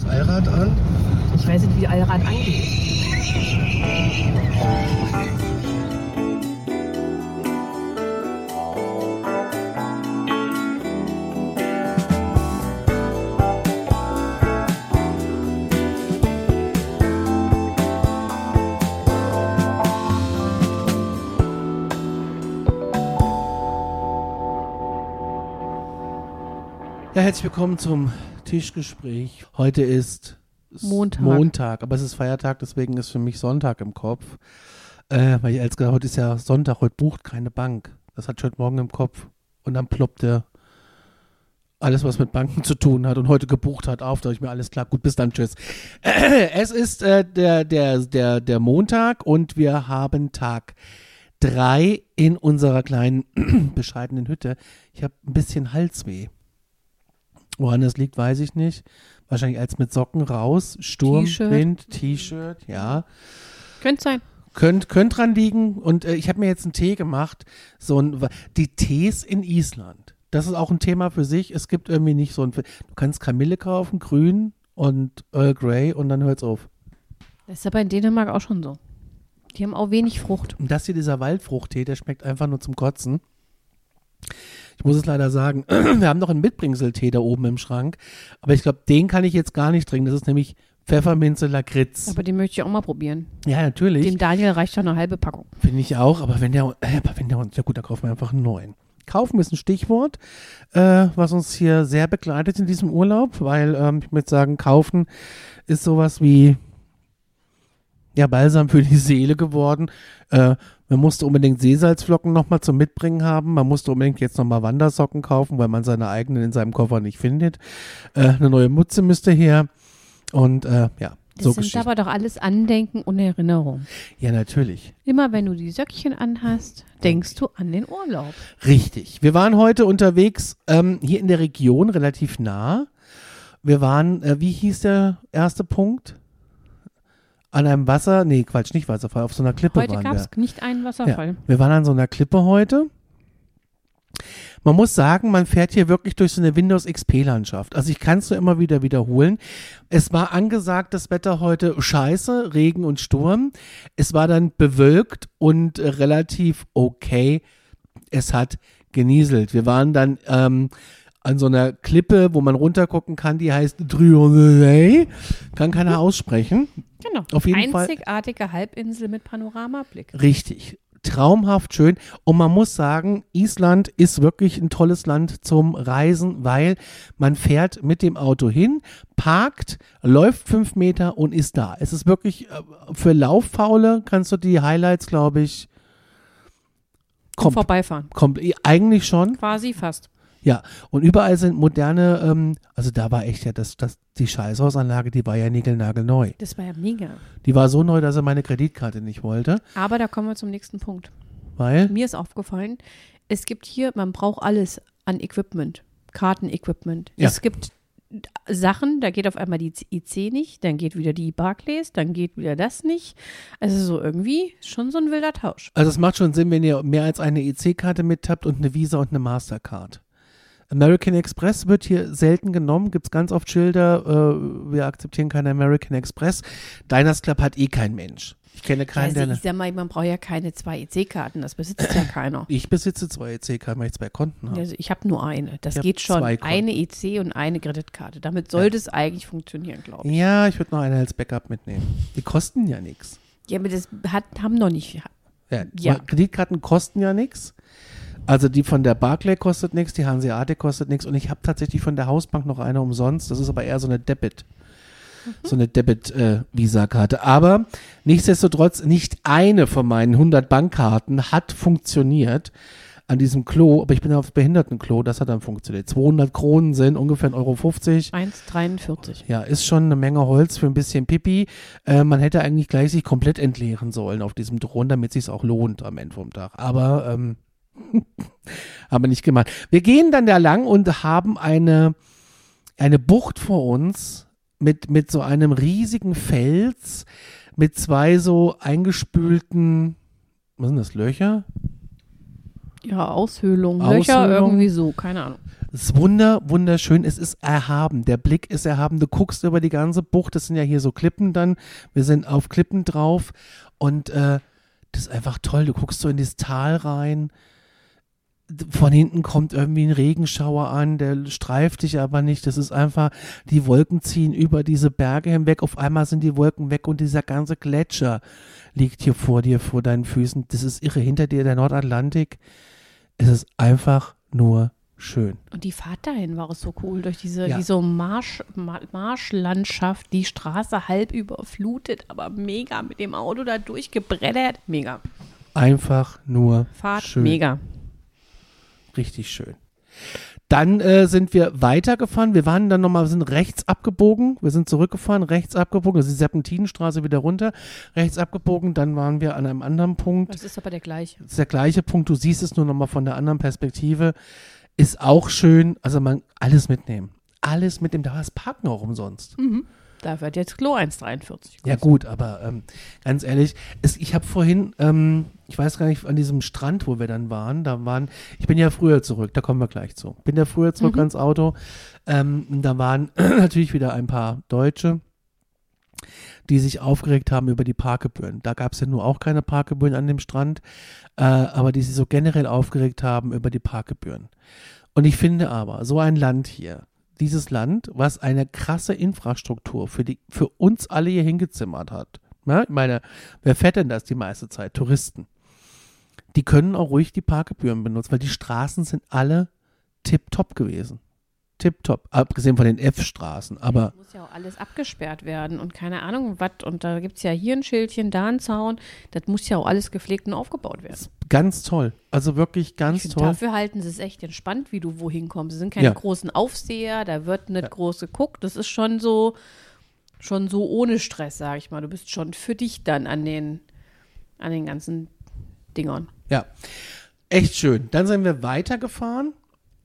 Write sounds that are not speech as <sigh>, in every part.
Das Allrad an. Ich weiß nicht, wie Allrad angeht. Ja, herzlich willkommen zum Tischgespräch. Heute ist Montag. Montag, aber es ist Feiertag, deswegen ist für mich Sonntag im Kopf. Äh, weil ich als gesagt, heute ist ja Sonntag, heute bucht keine Bank. Das ich heute Morgen im Kopf. Und dann ploppte alles, was mit Banken zu tun hat und heute gebucht hat, auf. Da ich mir alles klar. Gut, bis dann, tschüss. <clears throat> Es ist äh, der, der, der, der Montag und wir haben Tag drei in unserer kleinen <clears throat> bescheidenen Hütte. Ich habe ein bisschen Halsweh. Woran das liegt, weiß ich nicht. Wahrscheinlich als mit Socken raus, Sturm, T-Shirt. Wind, T-Shirt, ja. Könnte sein. Könnt, könnt dran liegen. Und äh, ich habe mir jetzt einen Tee gemacht. So ein, die Tees in Island. Das ist auch ein Thema für sich. Es gibt irgendwie nicht so ein. Du kannst Kamille kaufen, grün und Earl Grey und dann hört's auf. Das ist aber in Dänemark auch schon so. Die haben auch wenig Frucht. Und das hier, dieser Waldfruchttee, der schmeckt einfach nur zum Kotzen. Ich muss es leider sagen, <clears throat> wir haben noch einen Mitbringseltee da oben im Schrank, aber ich glaube, den kann ich jetzt gar nicht trinken. Das ist nämlich Pfefferminze Lakritz. Aber den möchte ich auch mal probieren. Ja, natürlich. Dem Daniel reicht doch eine halbe Packung. Finde ich auch, aber wenn der, äh, aber wenn der uns, ja gut, da kaufen wir einfach einen neuen. Kaufen ist ein Stichwort, äh, was uns hier sehr begleitet in diesem Urlaub, weil ähm, ich würde sagen, kaufen ist sowas wie ja, Balsam für die Seele geworden. Äh, man musste unbedingt Seesalzflocken nochmal zum Mitbringen haben. Man musste unbedingt jetzt nochmal Wandersocken kaufen, weil man seine eigenen in seinem Koffer nicht findet. Äh, eine neue Mutze müsste her. Und äh, ja, Das so sind geschieht. aber doch alles Andenken und Erinnerungen. Ja, natürlich. Immer wenn du die Söckchen anhast, denkst du an den Urlaub. Richtig. Wir waren heute unterwegs ähm, hier in der Region, relativ nah. Wir waren, äh, wie hieß der erste Punkt? An einem Wasser, nee, Quatsch, nicht Wasserfall, auf so einer Klippe Heute waren gab wir. es nicht einen Ja, Wasserfall. wir waren an so einer Klippe heute. Man muss sagen, man fährt hier wirklich durch so eine Windows XP-Landschaft. Also ich kann es nur immer wieder wiederholen. Es war angesagt, das Wetter heute scheiße, Regen und Sturm. Es war dann bewölkt und relativ okay. Es hat genieselt. Wir waren dann ähm, an so einer Klippe, wo man runtergucken kann, die heißt Drioney. Kann keiner aussprechen. Genau. Auf jeden Fall- Einzigartige Halbinsel mit Panoramablick. Richtig. Traumhaft schön. Und man muss sagen, Island ist wirklich ein tolles Land zum Reisen, weil man fährt mit dem Auto hin, parkt, läuft fünf Meter und ist da. Es ist wirklich äh, für Lauffaule kannst du die Highlights, glaube ich, kom Vorbeifahren. kom eigentlich schon. Quasi fast. Ja, und überall sind moderne, ähm, also da war echt ja das, das, die Scheißhausanlage, die war ja niegelnagelneu. Das war ja mega. Die war so neu, dass er meine Kreditkarte nicht wollte, Aber da kommen wir zum nächsten Punkt. weil, Mir ist aufgefallen, es gibt hier, man braucht alles an Equipment, Kartenequipment. Ja. Es gibt Sachen, da geht auf einmal die IC nicht, dann geht wieder die Barclays, dann geht wieder das nicht. Also so irgendwie schon so ein wilder Tausch. Also es macht schon Sinn, wenn ihr mehr als eine EC-Karte mit habt und eine Visa und eine Mastercard. American Express wird hier selten genommen, gibt es ganz oft Schilder, äh, wir akzeptieren keine American Express. Diners Club hat eh kein Mensch. Ich kenne keinen, Also der... ich sag mal, man braucht ja keine zwei EC-Karten, das besitzt ja keiner. Ich besitze zwei EC-Karten, weil ich zwei Konten habe. Also ich habe nur eine. Das Ich geht schon. Eine EC und eine Kreditkarte. Damit sollte es eigentlich funktionieren, glaube ich. Ja, ich würde noch eine als Backup mitnehmen. Die kosten ja nichts. Ja, aber das hat, haben noch nicht. Ja, Ja. Kreditkarten kosten ja nichts. Also die von der Barclay kostet nichts, die Hanseatic kostet nichts und ich habe tatsächlich von der Hausbank noch eine umsonst. Das ist aber eher so eine Debit. So eine Debit-Visa-Karte. aber nichtsdestotrotz, nicht eine von meinen 100 Bankkarten hat funktioniert an diesem Klo, aber ich bin auf Behindertenklo, das hat dann funktioniert. 200 Kronen sind ungefähr 1,50 Euro. 1,43. Ja, ist schon eine Menge Holz für ein bisschen Pipi. Äh, man hätte eigentlich gleich sich komplett entleeren sollen auf diesem Drohnen, damit sich auch lohnt am Ende vom Tag. Aber ähm, <laughs> haben wir nicht gemacht. Wir gehen dann da lang und haben eine, eine Bucht vor uns mit, mit so einem riesigen Fels, mit zwei so eingespülten, was sind das, Löcher? Ja, Aushöhlung, Löcher, irgendwie so, keine Ahnung. Es ist wunder, wunderschön. Es ist erhaben. Der Blick ist erhaben. Du guckst über die ganze Bucht. Das sind ja hier so Klippen dann. Wir sind auf Klippen drauf. Und äh, das ist einfach toll. Du guckst so in dieses Tal rein. Von hinten kommt irgendwie ein Regenschauer an, der streift dich aber nicht. Das ist einfach, die Wolken ziehen über diese Berge hinweg. Auf einmal sind die Wolken weg und dieser ganze Gletscher liegt hier vor dir, vor deinen Füßen. Das ist irre. Hinter dir der Nordatlantik. Es ist einfach nur schön. Und die Fahrt dahin war auch so cool, durch diese, Ja. diese Marsch, Ma- Marschlandschaft, die Straße halb überflutet, aber mega mit dem Auto da durchgebreddert. Mega. Einfach nur Fahrt, schön. mega. Richtig schön. Dann äh, sind wir weitergefahren. Wir waren dann nochmal, wir sind rechts abgebogen. Wir sind zurückgefahren, rechts abgebogen. Das ist die Serpentinenstraße wieder runter. Rechts abgebogen. Dann waren wir an einem anderen Punkt. Das ist aber der gleiche. Das ist der gleiche Punkt. Du siehst es nur nochmal von der anderen Perspektive. Ist auch schön. Also man, alles mitnehmen. Alles mitnehmen. Da war das Parken auch umsonst. Da wird jetzt Klo 1,43. Ja gut, aber ähm, ganz ehrlich, es, ich habe vorhin, ähm, ich weiß gar nicht, an diesem Strand, wo wir dann waren, da waren, ich bin ja früher zurück, da kommen wir gleich zu. Bin ja früher zurück ans Auto. Ähm, da waren <clears throat> natürlich wieder ein paar Deutsche, die sich aufgeregt haben über die Parkgebühren. Da gab es ja nur auch keine Parkgebühren an dem Strand, äh, aber die sich so generell aufgeregt haben über die Parkgebühren. Und ich finde aber, so ein Land hier, dieses Land, was eine krasse Infrastruktur für, die, für uns alle hier hingezimmert hat. Ja, ich meine, wer fährt denn das die meiste Zeit? Touristen. Die können auch ruhig die Parkgebühren benutzen, weil die Straßen sind alle tipptopp gewesen. Tipptopp. Abgesehen von den F-Straßen. Aber muss ja auch alles abgesperrt werden und keine Ahnung was. Und da gibt es ja hier ein Schildchen, da ein Zaun. Das muss ja auch alles gepflegt und aufgebaut werden. ganz toll. Also wirklich ganz find, toll. Dafür halten sie es echt entspannt, wie du wohin kommst. Es sind keine Ja. großen Aufseher, da wird nicht groß geguckt. Das ist schon so, schon so ohne Stress, sag ich mal. Du bist schon für dich dann an den, an den ganzen Dingern. Ja, echt schön. Dann sind wir weitergefahren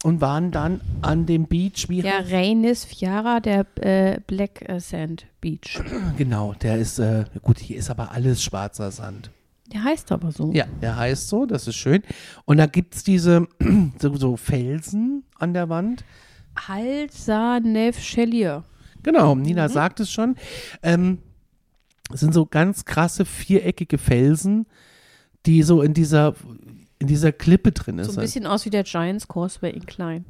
und waren dann an dem Beach. Wie Ja, Reynis Fiara, der äh, Black äh, Sand Beach. <clears throat> Genau, der ist, äh, gut, hier ist aber alles schwarzer Sand. Der heißt aber so. Ja, der heißt so, das ist schön. Und da gibt es diese <clears throat> so, so Felsen an der Wand. Halsa Nev Chelier. Genau, Nina sagt es schon. Ähm, es sind so ganz krasse viereckige Felsen, die so in dieser, in dieser Klippe drin So ist. ein bisschen aus wie der Giants Causeway in klein.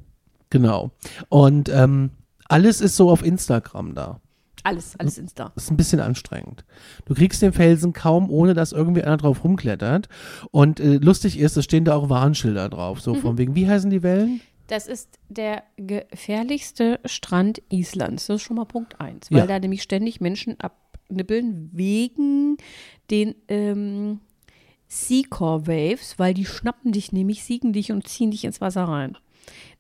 Genau. Und ähm, alles ist so auf Instagram da. Alles, alles Insta. Das ist ein bisschen anstrengend. Du kriegst den Felsen kaum, ohne dass irgendwie einer drauf rumklettert. Und äh, lustig ist, es stehen da auch Warnschilder drauf. So von wegen, wie heißen die Wellen? Das ist der gefährlichste Strand Islands. Das ist schon mal Punkt eins, weil Ja. da nämlich ständig Menschen abnippeln wegen den ähm, Seacore Waves, weil die schnappen dich nämlich, siegen dich und ziehen dich ins Wasser rein.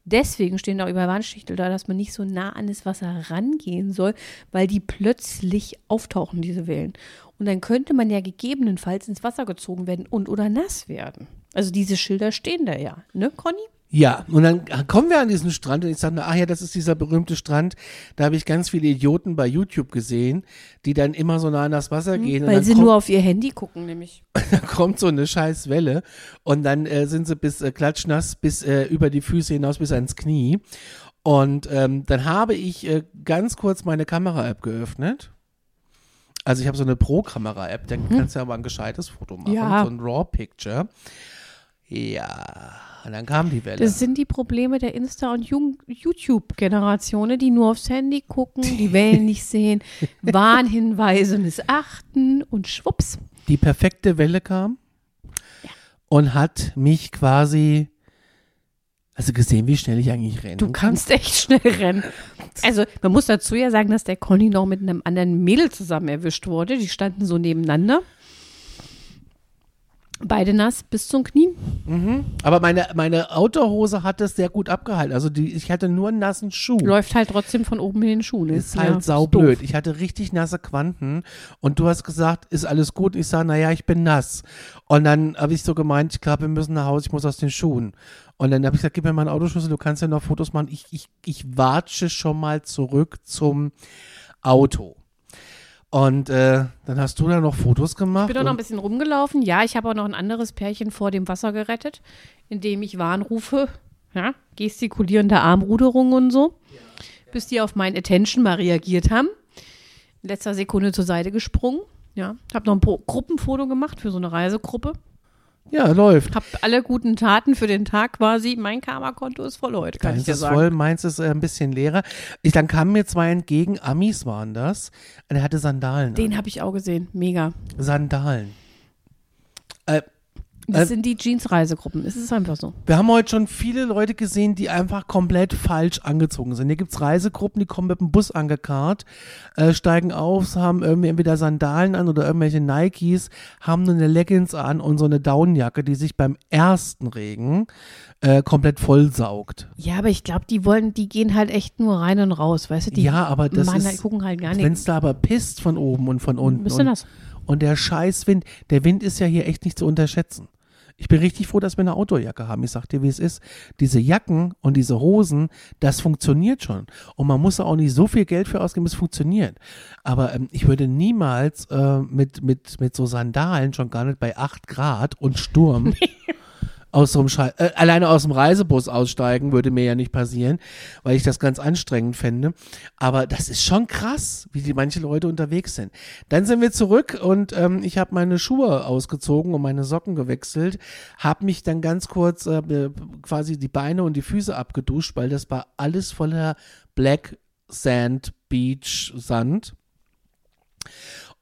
Deswegen stehen über Warnschichtel da, dass man nicht so nah an das Wasser rangehen soll, weil die plötzlich auftauchen, diese Wellen. Und dann könnte man ja gegebenenfalls ins Wasser gezogen werden und oder nass werden. Also diese Schilder stehen da ja, ne, Conny? Ja, und dann kommen wir an diesen Strand und ich sage, ach ja, das ist dieser berühmte Strand. Da habe ich ganz viele Idioten bei YouTube gesehen, die dann immer so nah an das Wasser gehen. und Weil sie kommt, nur auf ihr Handy gucken, nämlich. <laughs> da kommt so eine scheiß Welle und dann äh, sind sie bis äh, klatschnass, bis äh, über die Füße hinaus, bis ans Knie. Und ähm, dann habe ich äh, ganz kurz meine Kamera-App geöffnet. Also ich habe so eine Pro-Kamera-App, dann kannst du aber ein gescheites Foto machen, Ja. so ein RAW-Picture. Ja, und dann kam die Welle. Das sind die Probleme der Insta- und YouTube-Generationen, die nur aufs Handy gucken, die Wellen nicht sehen, <laughs> Warnhinweise missachten und schwupps. die perfekte Welle kam und hat mich quasi, also gesehen, wie schnell ich eigentlich rennen Du kann. kannst echt schnell rennen. Also, man muss dazu ja sagen, dass der Conny noch mit einem anderen Mädel zusammen erwischt wurde. Die standen so nebeneinander. Beide nass bis zum Knie. Aber meine, meine Outdoor-Hose hat es sehr gut abgehalten. Also die, ich hatte nur einen nassen Schuh. Läuft halt trotzdem von oben in den Schuh. ne? Ist Ja, halt doof. saublöd. Ich hatte richtig nasse Quanten und du hast gesagt, ist alles gut? Ich sage, naja, ich bin nass. Und dann habe ich so gemeint, ich glaube, wir müssen nach Hause, ich muss aus den Schuhen. Und dann habe ich gesagt, gib mir mal einen Autoschlüssel, du kannst ja noch Fotos machen. Ich, ich, ich watsche schon mal zurück zum Auto. Und äh, dann hast du da noch Fotos gemacht. Ich bin auch noch ein bisschen rumgelaufen. Ja, ich habe auch noch ein anderes Pärchen vor dem Wasser gerettet, indem ich Warnrufe ja, gestikulierende Armruderung und so, bis die auf mein Attention mal reagiert haben. In letzter Sekunde zur Seite gesprungen. Ja, habe noch ein Gruppenfoto gemacht für so eine Reisegruppe. Ja, läuft. Hab alle guten Taten für den Tag quasi. Mein Karma-Konto ist voll heute, kann Deins ich dir ist sagen. voll, meins ist äh, ein bisschen leerer. Ich, dann kamen mir zwei entgegen, Amis waren das. Und er hatte Sandalen. Den habe ich auch gesehen. Mega. Sandalen. Äh, Das Äh, sind die Jeans-Reisegruppen. Es ist einfach so. Wir haben heute schon viele Leute gesehen, die einfach komplett falsch angezogen sind. Hier gibt es Reisegruppen, die kommen mit dem Bus angekarrt, äh, steigen auf, haben irgendwie entweder Sandalen an oder irgendwelche Nikes, haben nur eine Leggings an und so eine Downjacke, die sich beim ersten Regen äh, komplett vollsaugt. Ja, aber ich glaube, die wollen, die gehen halt echt nur rein und raus, weißt du? Die ja, aber das machen ist, halt, gucken halt gar wenn nichts. es da aber pisst von oben und von unten Was ist denn und, das? und der Scheißwind, der Wind ist ja hier echt nicht zu unterschätzen. Ich bin richtig froh, dass wir eine Outdoor-Jacke haben. Ich sag dir, wie es ist. Diese Jacken und diese Hosen, das funktioniert schon. Und man muss da auch nicht so viel Geld für ausgeben, es funktioniert. Aber ähm, ich würde niemals äh, mit, mit, mit so Sandalen, schon gar nicht bei 8 Grad und Sturm, <laughs> <laughs> aus so einem Schei äh, alleine aus dem Reisebus aussteigen, würde mir ja nicht passieren, weil ich das ganz anstrengend fände. Aber das ist schon krass, wie die manche Leute unterwegs sind. Dann sind wir zurück und ähm, ich habe meine Schuhe ausgezogen und meine Socken gewechselt, habe mich dann ganz kurz äh, quasi die Beine und die Füße abgeduscht, weil das war alles voller Black Sand Beach Sand.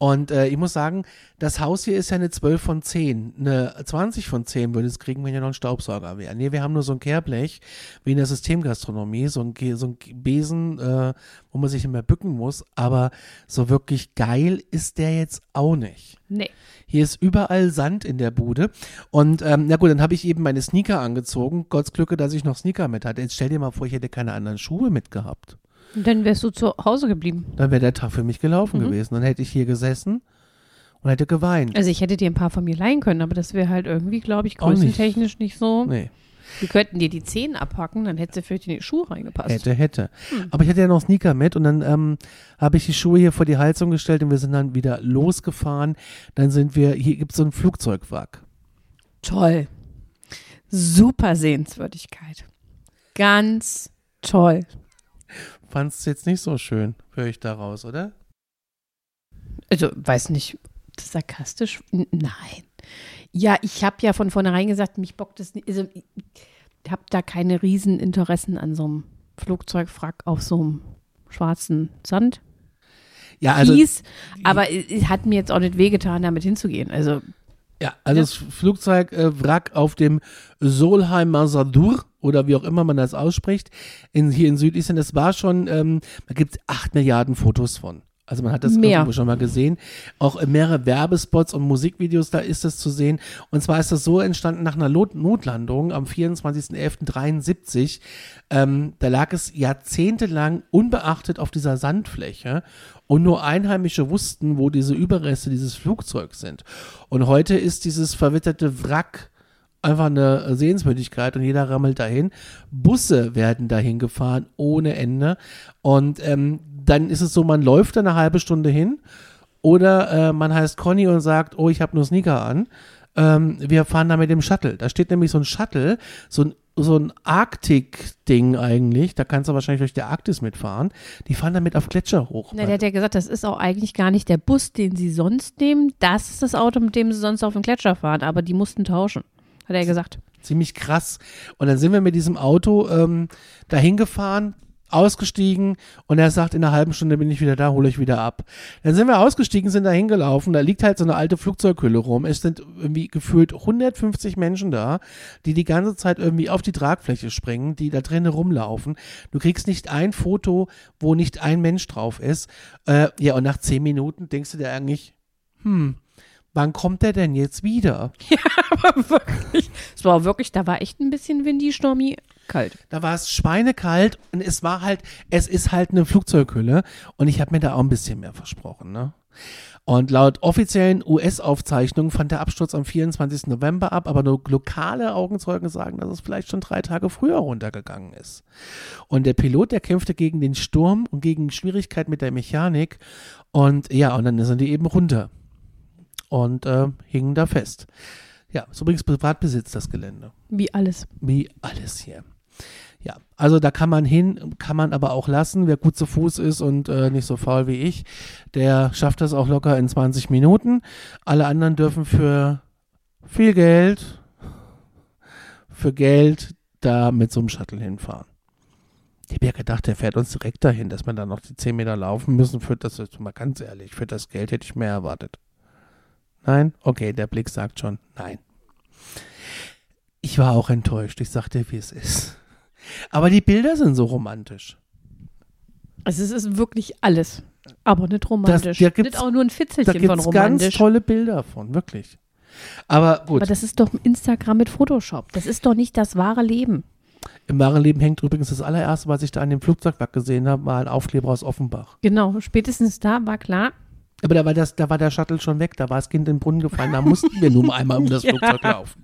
Und äh, ich muss sagen, das Haus hier ist ja eine 12 von 10. Eine 20 von 10 würde es kriegen, wenn ja noch ein Staubsauger wäre. Nee, wir haben nur so ein Kehrblech, wie in der Systemgastronomie, so ein, so ein Besen, äh, wo man sich immer bücken muss. Aber so wirklich geil ist der jetzt auch nicht. Nee. Hier ist überall Sand in der Bude. Und ähm, na gut, dann habe ich eben meine Sneaker angezogen. Gottes Glücke, dass ich noch Sneaker mit hatte. Jetzt stell dir mal vor, ich hätte keine anderen Schuhe mitgehabt. Und dann wärst du zu Hause geblieben. Dann wäre der Tag für mich gelaufen Mhm. gewesen. Dann hätte ich hier gesessen und hätte geweint. Also ich hätte dir ein paar von mir leihen können, aber das wäre halt irgendwie, glaube ich, Auch nicht. größentechnisch nicht so. Nee. Wir könnten dir die Zehen abhacken, dann hätte sie vielleicht in die Schuhe reingepasst. Hätte, hätte. Hm. Aber ich hatte ja noch Sneaker mit und dann ähm, habe ich die Schuhe hier vor die Heizung gestellt und wir sind dann wieder losgefahren. Dann sind wir, hier gibt es so ein Flugzeugwrack. Toll. Super Sehenswürdigkeit. Ganz toll. Fandst du jetzt nicht so schön, höre ich daraus, oder? Also, weiß nicht, sarkastisch? Nein. Ja, ich habe ja von vornherein gesagt, mich bockt das nicht. Also, ich habe da keine Rieseninteressen an so einem Flugzeugwrack auf so einem schwarzen Sand. Ja, also, Kies, aber es es hat mir jetzt auch nicht wehgetan, damit hinzugehen. Also, ja, also Ja. das Flugzeugwrack auf dem Solheimer Sadur oder wie auch immer man das ausspricht, in, hier in Südisland, das war schon, ähm, da gibt es acht Milliarden Fotos von. Also man hat das Mehr. irgendwo schon mal gesehen. Auch mehrere Werbespots und Musikvideos, da ist das zu sehen. Und zwar ist das so entstanden nach einer Lot Notlandung am 24.11.73. Ähm, da lag es jahrzehntelang unbeachtet auf dieser Sandfläche und nur Einheimische wussten, wo diese Überreste dieses Flugzeugs sind. Und heute ist dieses verwitterte Wrack einfach eine Sehenswürdigkeit und jeder rammelt dahin. Busse werden dahin gefahren ohne Ende. Und ähm, dann ist es so, man läuft da eine halbe Stunde hin oder äh, man heißt Conny und sagt, oh, ich habe nur Sneaker an. Ähm, wir fahren da mit dem Shuttle. Da steht nämlich so ein Shuttle, so ein so ein Arktik-Ding eigentlich, da kannst du wahrscheinlich durch die Arktis mitfahren. Die fahren damit auf Gletscher hoch. na, der hat ja gesagt, das ist auch eigentlich gar nicht der Bus, den sie sonst nehmen. Das ist das Auto, mit dem sie sonst auf den Gletscher fahren. Aber die mussten tauschen, hat er gesagt. ziemlich krass. Und dann sind wir mit diesem Auto ähm, dahin gefahren, ausgestiegen und er sagt, in einer halben Stunde bin ich wieder da, hole ich wieder ab. Dann sind wir ausgestiegen, sind da hingelaufen, da liegt halt so eine alte Flugzeughülle rum. Es sind irgendwie gefühlt 150 Menschen da, die die ganze Zeit irgendwie auf die Tragfläche springen, die da drinnen rumlaufen. Du kriegst nicht ein Foto, wo nicht ein Mensch drauf ist. Äh, ja, und nach zehn Minuten denkst du dir eigentlich, hm, wann kommt der denn jetzt wieder? <laughs> Aber wirklich, es war wirklich, da war echt ein bisschen windy, stormy, kalt. Da war es schweinekalt und es war halt, es ist halt eine Flugzeughülle und ich habe mir da auch ein bisschen mehr versprochen, ne? Und laut offiziellen US-Aufzeichnungen fand der Absturz am 24. November ab, aber nur lokale Augenzeugen sagen, dass es vielleicht schon drei Tage früher runtergegangen ist. Und der Pilot, der kämpfte gegen den Sturm und gegen Schwierigkeit mit der Mechanik und ja, und dann sind die eben runter und äh, hingen da fest. Ja, ist übrigens Privatbesitz das Gelände Wie alles. wie alles hier. Ja, also da kann man hin, kann man aber auch lassen. Wer gut zu Fuß ist und äh, nicht so faul wie ich, der schafft das auch locker in 20 Minuten. Alle anderen dürfen für viel Geld, für Geld da mit so einem Shuttle hinfahren. Ich habe ja gedacht, der fährt uns direkt dahin, dass wir dann noch die 10 Meter laufen müssen. Für das, jetzt mal ganz ehrlich, für das Geld hätte ich mehr erwartet. Nein? Okay, der Blick sagt schon nein. Ich war auch enttäuscht. Ich sagte, wie es ist. Aber die Bilder sind so romantisch. Also es ist wirklich alles, aber nicht romantisch. da gibt's- nicht auch nur ein Da Fitzelchen gibt von es romantisch. ganz tolle Bilder von, wirklich. Aber gut, aber das ist doch Instagram mit Photoshop. Das ist doch nicht das wahre Leben. im wahren Leben hängt übrigens das allererste, was ich da an dem Flugzeugwerk gesehen habe, war ein Aufkleber aus Offenbach. Genau, spätestens da war klar. Aber da war, das, da war der Shuttle schon weg, da war das Kind in den Brunnen gefallen, da mussten wir nur einmal um das <laughs> Ja. Flugzeug laufen.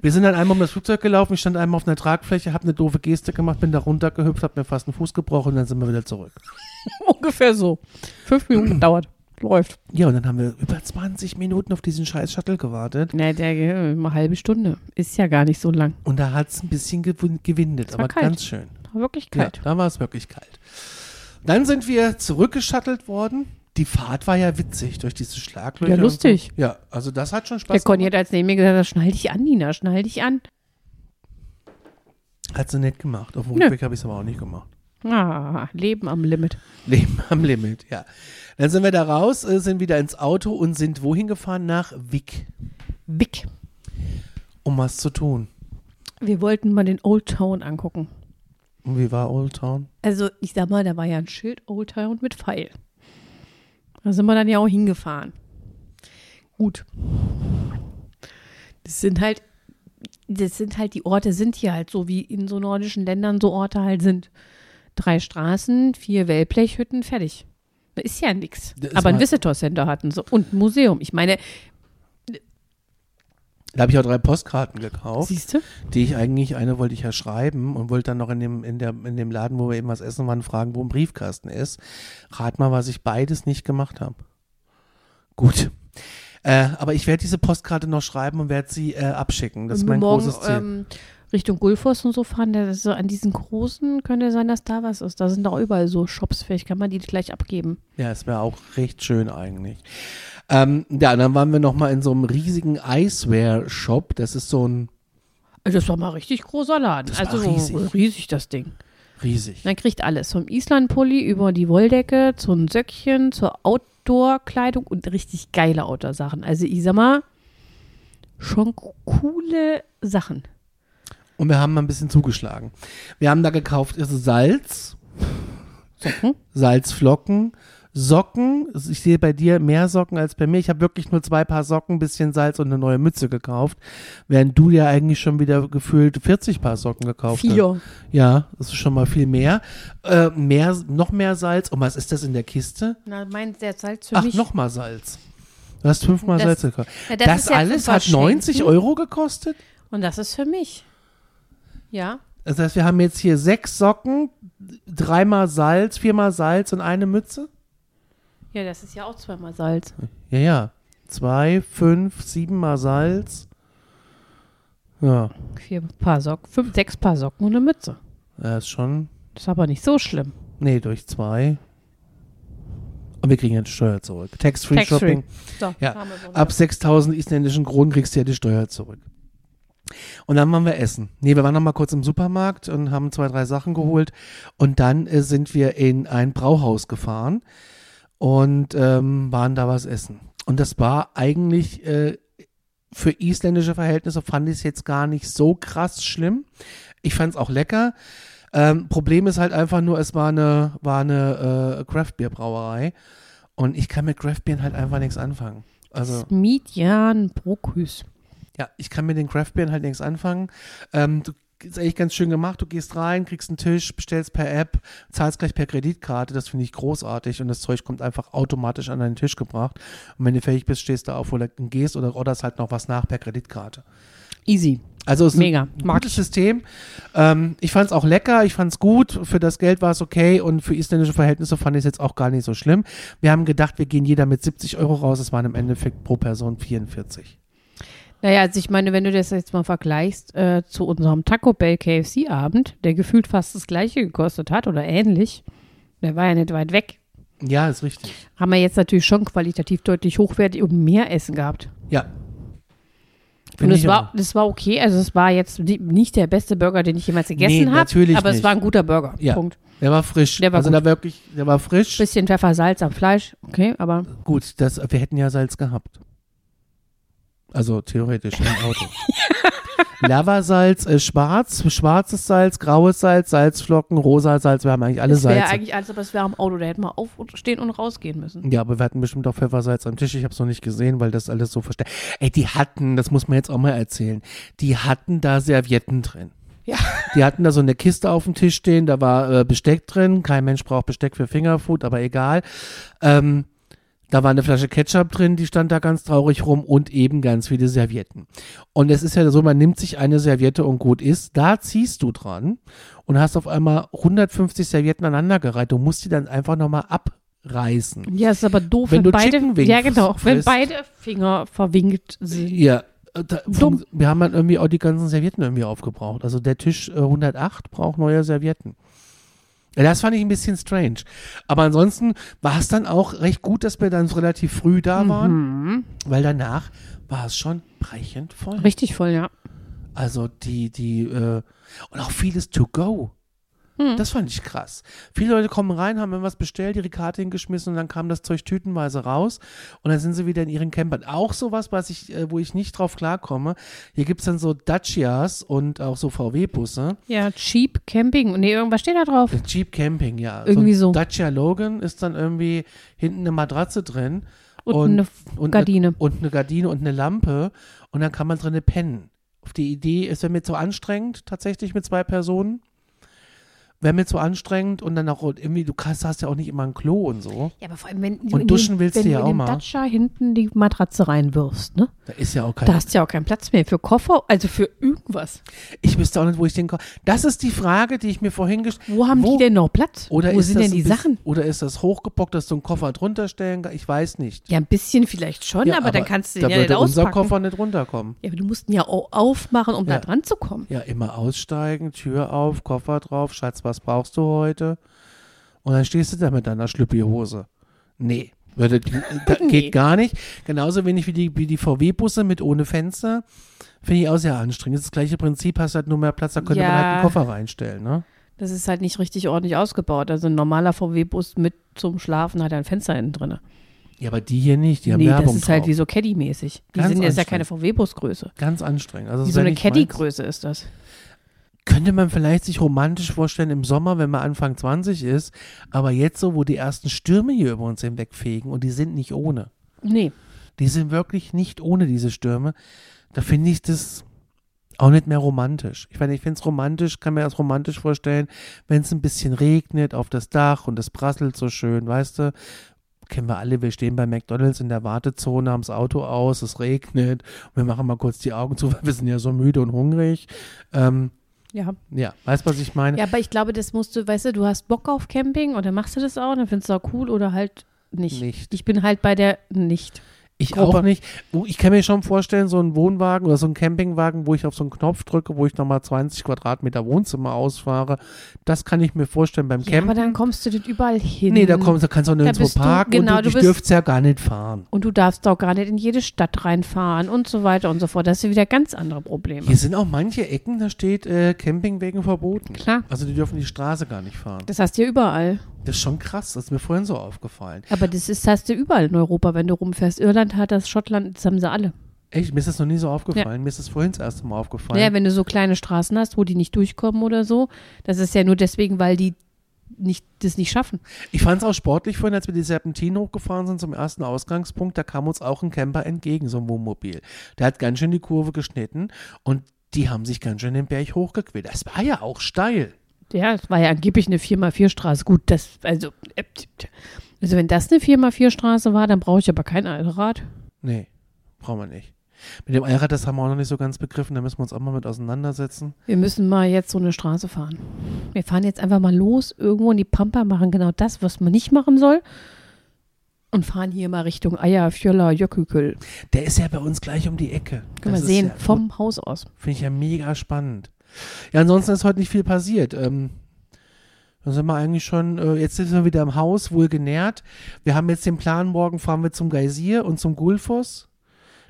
Wir sind dann einmal um das Flugzeug gelaufen, ich stand einmal auf einer Tragfläche, habe eine doofe Geste gemacht, bin da runtergehüpft, habe mir fast einen Fuß gebrochen und dann sind wir wieder zurück. <laughs> Ungefähr so. Fünf Minuten <clears throat> dauert. Läuft. Ja, und dann haben wir über 20 Minuten auf diesen scheiß Shuttle gewartet Na, der äh, eine halbe Stunde. Ist ja gar nicht so lang. und da hat es ein bisschen gewin- gewindet, aber kalt. ganz schön. War wirklich Ja, kalt. da war es wirklich kalt. Dann sind wir zurückgeschattelt worden. Die Fahrt war ja witzig durch diese Schlaglöcher. Ja, lustig. So. Ja, also das hat schon Der Spaß Conny hat als neben mir gesagt, schnall dich an, Nina, schnall dich an. Hat sie nett gemacht. Auf dem. Rückweg habe ich es aber auch nicht gemacht. Ah, Leben am Limit. Leben <laughs> am Limit, ja. Dann sind wir da raus, äh, sind wieder ins Auto und sind wohin gefahren? Nach Wick, Wick. um was zu tun. Wir wollten mal den Old Town angucken. Und wie war Old Town? Also, ich sag mal, da war ja ein Schild Old Town mit Pfeil. Da sind wir dann ja auch hingefahren. Gut. Das sind halt, das sind halt, die Orte sind hier halt so, wie in so nordischen Ländern so Orte halt sind. Drei Straßen, vier Wellblechhütten, fertig. Ist ja nichts. Aber ein Visitor Center hatten sie und ein Museum. Ich meine, Da habe ich auch drei Postkarten gekauft, siehst du? die ich eigentlich, eine wollte ich ja schreiben und wollte dann noch in dem, in, der, in dem Laden, wo wir eben was essen waren, fragen, wo ein Briefkasten ist. Rat mal, was ich beides nicht gemacht habe. Gut. Äh, aber ich werde diese Postkarte noch schreiben und werde sie äh, abschicken. Das ist mein morgen, großes Ziel. Ähm, Richtung Gulfos und so fahren, da so an diesen großen könnte sein, dass da was ist. Da sind auch überall so Shops, vielleicht kann man die gleich abgeben. Ja, es wäre auch recht schön eigentlich. Ähm, ja, dann waren wir noch mal in so einem riesigen Eiswear-Shop. Das ist so ein Also das war mal richtig großer Laden. Das also riesig. riesig das Ding. riesig. Man kriegt alles. Vom Islandpulli über die Wolldecke, zum Söckchen, zur Outdoor-Kleidung und richtig geile Outdoor-Sachen. Also ich sag mal, schon coole Sachen. Und wir haben mal ein bisschen zugeschlagen. Wir haben da gekauft also Salz, Socken. Salzflocken, Socken. Ich sehe bei dir mehr Socken als bei mir. Ich habe wirklich nur zwei Paar Socken, ein bisschen Salz und eine neue Mütze gekauft, während du ja eigentlich schon wieder gefühlt 40 Paar Socken gekauft hast. Vier. Ja, das ist schon mal viel mehr. Äh, mehr, noch mehr Salz. Und was ist das in der Kiste? Na, meint der Salz für Ach, mich. nochmal Salz. Du hast fünfmal Das- Salz gekauft. Ja, Das, ja alles hat 90 Verschenken. Euro gekostet? Und das ist für mich. Ja. Das heißt, wir haben jetzt hier sechs Socken, dreimal Salz, viermal Salz und eine Mütze? Ja, das ist ja auch zweimal Salz. Ja, ja. Zwei, fünf, siebenmal Salz. Ja, Vier Paar Socken, fünf, sechs Paar Socken und eine Mütze. das ist schon. Das ist aber nicht so schlimm. Nee, durch zwei. Und wir kriegen ja die Steuer zurück. Tax-Free Tax-free. Shopping. So, Ja, Ab 6000 isländischen Kronen kriegst du ja die Steuer zurück. Und dann waren wir essen. Nee, wir waren noch mal kurz im Supermarkt und haben zwei, drei Sachen geholt. Und dann äh, sind wir in ein Brauhaus gefahren und ähm, waren da was essen. Und das war eigentlich äh, für isländische Verhältnisse fand ich es jetzt gar nicht so krass schlimm. Ich fand es auch lecker. Ähm, Problem ist halt einfach nur, es war eine, war eine äh, Craft-Bier-Brauerei. Und ich kann mit Craft-Bieren halt einfach nichts anfangen. Also. Smiedjan Brokhus. Ja, ich kann mit den Craftbeeren halt nichts anfangen. Ähm, du, ist eigentlich ganz schön gemacht. Du gehst rein, kriegst einen Tisch, bestellst per App, zahlst gleich per Kreditkarte. Das finde ich großartig und das Zeug kommt einfach automatisch an deinen Tisch gebracht. Und wenn du fertig bist, stehst du auf oder gehst oder orderst halt noch was nach per Kreditkarte. Easy. Also es ist Mega. ein Mag gutes System. Ähm, ich fand es auch lecker, ich fand es gut. Für das Geld war es okay und für isländische Verhältnisse fand ich es jetzt auch gar nicht so schlimm. Wir haben gedacht, wir gehen jeder mit 70 Euro raus. Es waren im Endeffekt pro Person 44. Naja, also ich meine, wenn du das jetzt mal vergleichst äh, zu unserem Taco Bell KFC-Abend, der gefühlt fast das gleiche gekostet hat oder ähnlich, der war ja nicht weit weg, Ja, ist richtig. haben wir jetzt natürlich schon qualitativ deutlich hochwertig und mehr Essen gehabt. Ja. Und Finde es war, das war okay. Also es war jetzt ni- nicht der beste Burger, den ich jemals gegessen Nee, habe. natürlich Aber es nicht. war ein guter Burger. Ja. Punkt. Der war frisch. Der war also gut. der wirklich, der war frisch. Bisschen Pfeffer, Salz am Fleisch. Okay, aber Gut, das, wir hätten ja Salz gehabt. Also theoretisch im Auto. <laughs> Lavasalz, äh, schwarz, schwarzes Salz, graues Salz, Salzflocken, rosa Salz, wir haben eigentlich alle es wäre Salze. eigentlich alles, aber es wäre am Auto. Da hätten wir aufstehen und rausgehen müssen. Ja, aber wir hatten bestimmt auch Pfeffersalz am Tisch. Ich habe es noch nicht gesehen, weil das alles so versteckt. Ey, die hatten, das muss man jetzt auch mal erzählen, die hatten da Servietten drin. Ja. Die hatten da so eine Kiste auf dem Tisch stehen, da war äh, Besteck drin. Kein Mensch braucht Besteck für Fingerfood, aber egal. Ähm, da war eine Flasche Ketchup drin, die stand da ganz traurig rum und eben ganz viele Servietten. Und es ist ja so, man nimmt sich eine Serviette und gut ist, da ziehst du dran und hast auf einmal 150 Servietten aneinandergereiht. Du musst die dann einfach nochmal abreißen. Ja, ist aber doof, Wenn wenn, du beide, ja genau, wenn frisst. beide Finger verwinkt sind. Ja, äh, da, Dumm. wir haben dann irgendwie auch die ganzen Servietten irgendwie aufgebraucht. Also der Tisch äh, 108 braucht neue Servietten. Ja, das fand ich ein bisschen strange. Aber ansonsten war es dann auch recht gut, dass wir dann relativ früh da waren, Mhm. weil danach war es schon brechend voll. Richtig voll, ja. Also die, die, äh, und auch vieles to go. Hm. Das fand ich krass. Viele Leute kommen rein, haben irgendwas bestellt, ihre Karte hingeschmissen und dann kam das Zeug tütenweise raus und dann sind sie wieder in ihren Campern. Auch sowas, was ich, äh, wo ich nicht drauf klarkomme. Hier gibt es dann so Dacias und auch so VW-Busse. Ja, Cheap Camping. Nee, irgendwas steht da drauf. Jeep Camping, ja. Irgendwie so. so. Dacia Logan ist dann irgendwie hinten eine Matratze drin Und, Und- eine und Gardine. Eine, und eine Gardine und eine Lampe und dann kann man drinnen pennen. Auf die Idee ist wäre mir zu anstrengend, tatsächlich mit zwei Personen. Wäre mir zu anstrengend und dann auch irgendwie, du kannst, hast ja auch nicht immer ein Klo und so. Ja, aber vor allem, wenn du Und in duschen den, willst wenn du ja in auch den mal. Dacia hinten die Matratze reinwirfst, ne? Da ist ja auch kein. Da hast du ja auch keinen Platz mehr für Koffer, also für irgendwas. ich wüsste auch nicht, wo ich den. Ko- Das ist die Frage, die ich mir vorhin gestellt Wo haben Wo- die denn noch Platz? Oder Wo sind denn die bisschen- Sachen? Oder ist das hochgebockt, dass du einen Koffer drunter stellen kannst? Ich weiß nicht. Ja, ein bisschen vielleicht schon, Ja, aber, dann kannst du da den ja nicht würde unser auspacken. Koffer nicht runterkommen. Ja, aber du musst ihn ja auch aufmachen, um Ja. da dran zu kommen. Ja, immer aussteigen, Tür auf, Koffer drauf, Schatz, was brauchst du heute? Und dann stehst du da mit deiner Schlüppi-Hose. Nee, würde, <laughs> Nee. geht gar nicht. Genauso wenig wie die, wie die VW-Busse mit ohne Fenster. Finde ich auch sehr anstrengend. Das ist das gleiche Prinzip, hast halt nur mehr Platz, da könnte man Ja. halt einen Koffer reinstellen, ne? Das ist halt nicht richtig ordentlich ausgebaut. Also ein normaler VW-Bus mit zum Schlafen hat ein Fenster hinten drin. Ja, aber die hier nicht, die haben Nee, Werbung das ist halt drauf. wie so Caddy-mäßig. Die Ganz sind jetzt ja keine VW-Busgröße. Ganz anstrengend. Also Wie so eine. Caddy-Größe ist das. Könnte man vielleicht sich romantisch vorstellen im Sommer, wenn man Anfang 20 ist, aber jetzt so, wo die ersten Stürme hier über uns hinwegfegen und die sind nicht ohne. Nee. Die sind wirklich nicht ohne diese Stürme. Da finde ich das auch nicht mehr romantisch. Ich meine, ich finde es romantisch, kann mir das romantisch vorstellen, wenn es ein bisschen regnet auf das Dach und es prasselt so schön, weißt du. Kennen wir alle, wir stehen bei McDonalds in der Wartezone, haben das Auto aus, es regnet, wir machen mal kurz die Augen zu, weil wir sind ja so müde und hungrig. Ähm, Ja. ja, weißt du, was ich meine? Ja, aber ich glaube, das musst du, weißt du, du hast Bock auf Camping und dann machst du das auch, dann findest du auch cool oder halt nicht. Nicht. Ich bin halt bei der nicht. Ich Gruppe. auch nicht. Oh, Ich kann mir schon vorstellen, so einen Wohnwagen oder so einen Campingwagen, wo ich auf so einen Knopf drücke, wo ich nochmal 20 Quadratmeter Wohnzimmer ausfahre. Das kann ich mir vorstellen beim Ja, Campen. aber dann kommst du nicht überall hin. nee, da, kommst, da kannst du auch nirgendwo bist du- parken genau, und du du, dürfte ja gar nicht fahren. Und du darfst auch gar nicht in jede Stadt reinfahren und so weiter und so fort. Das sind wieder ganz andere Probleme. Hier sind auch manche Ecken, da steht äh, Campingwegen verboten. Klar. Also die dürfen die Straße gar nicht fahren. Das hast du ja überall. Das ist schon krass, das ist mir vorhin so aufgefallen. Aber das ist, hast du überall in Europa, wenn du rumfährst. Irland hat das, Schottland, das haben sie alle. Echt, mir ist das noch nie so aufgefallen. Mir ist das vorhin das erste Mal aufgefallen. Naja, wenn du so kleine Straßen hast, wo die nicht durchkommen oder so, das ist ja nur deswegen, weil die nicht, das nicht schaffen. Ich fand es auch sportlich vorhin, als wir die Serpentinen hochgefahren sind zum ersten Ausgangspunkt, da kam uns auch ein Camper entgegen, so ein Wohnmobil. Der hat ganz schön die Kurve geschnitten und die haben sich ganz schön den Berg hochgequält. Das war ja auch steil. Ja, es war ja angeblich eine 4x4-Straße. Gut, das, also, äh, also wenn das eine 4x4-Straße war, dann brauche ich aber kein Allrad. Nee, brauchen wir nicht. Mit dem Allrad, das haben wir auch noch nicht so ganz begriffen, da müssen wir uns auch mal mit auseinandersetzen. Wir müssen mal jetzt so eine Straße fahren. Wir fahren jetzt einfach mal los, irgendwo in die Pampa, machen genau das, was man nicht machen soll. Und fahren hier mal Richtung Eierfjöller, Jökükül. Der ist ja bei uns gleich um die Ecke. Können Das wir sehen, ja, vom Haus aus. Finde ich ja mega spannend. Ja, ansonsten ist heute nicht viel passiert. Ähm, dann sind wir eigentlich schon, äh, jetzt sind wir wieder im Haus, wohl genährt. Wir haben jetzt den Plan, morgen fahren wir zum Geysir und zum Gulfos.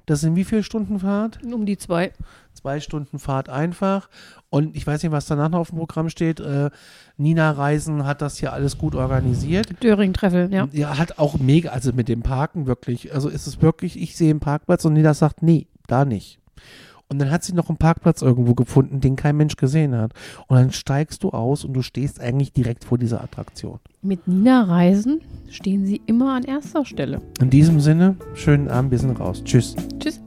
Das sind wie viele Stunden Fahrt? Um die zwei. Zwei Stunden Fahrt einfach. Und ich weiß nicht, was danach noch auf dem Programm steht. Äh, Nina Reisen hat das hier alles gut organisiert. Döring-Treffel, ja. Ja, hat auch mega, also mit dem Parken wirklich. Also ist es wirklich, ich sehe einen Parkplatz und Nina sagt, nee, da nicht. Und dann hat sie noch einen Parkplatz irgendwo gefunden, den kein Mensch gesehen hat. Und dann steigst du aus und du stehst eigentlich direkt vor dieser Attraktion. Mit Nina Reisen stehen sie immer an erster Stelle. In diesem Sinne, schönen Abend, wir sind raus. Tschüss. Tschüss.